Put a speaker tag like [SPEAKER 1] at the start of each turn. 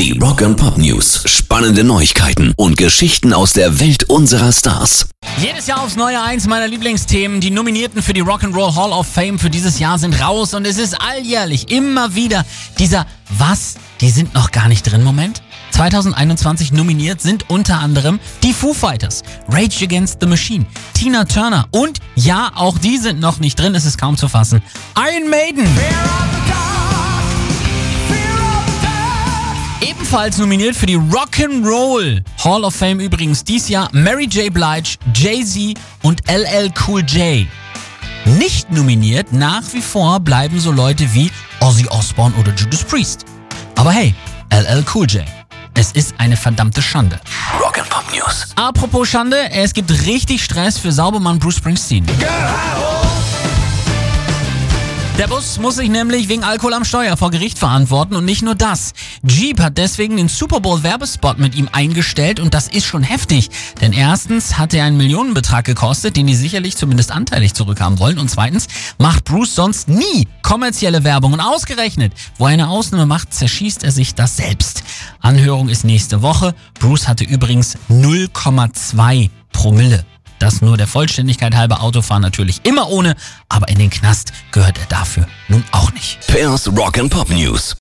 [SPEAKER 1] Die Rock and Pop News. Spannende Neuigkeiten und Geschichten aus der Welt unserer Stars.
[SPEAKER 2] Jedes Jahr aufs neue eins meiner Lieblingsthemen. Die Nominierten für die Rock'n'Roll Hall of Fame für dieses Jahr sind raus und es ist alljährlich immer wieder dieser Was? Die sind noch gar nicht drin Moment. 2021 nominiert sind unter anderem die Foo Fighters, Rage Against the Machine, Tina Turner und ja, auch die sind noch nicht drin, es ist kaum zu fassen. Iron Maiden. Ebenfalls nominiert für die Rock'n'Roll Hall of Fame übrigens dies Jahr Mary J. Blige, Jay-Z und LL Cool J. Nicht nominiert nach wie vor bleiben so Leute wie Ozzy Osbourne oder Judas Priest. Aber hey, LL Cool J. Es ist eine verdammte Schande.
[SPEAKER 1] Rock and Pop News.
[SPEAKER 2] Apropos Schande, es gibt richtig Stress für Saubermann Bruce Springsteen. Der Bus muss sich nämlich wegen Alkohol am Steuer vor Gericht verantworten und nicht nur das. Jeep hat deswegen den Super Bowl Werbespot mit ihm eingestellt und das ist schon heftig. Denn erstens hat er einen Millionenbetrag gekostet, den die sicherlich zumindest anteilig zurückhaben wollen und zweitens macht Bruce sonst nie kommerzielle Werbung und ausgerechnet, wo er eine Ausnahme macht, zerschießt er sich das selbst. Anhörung ist nächste Woche. Bruce hatte übrigens 0,2 Promille. Das nur der Vollständigkeit halber Autofahren natürlich immer ohne, aber in den Knast gehört er dafür nun auch nicht.
[SPEAKER 1] Pairs Rock and Pop News.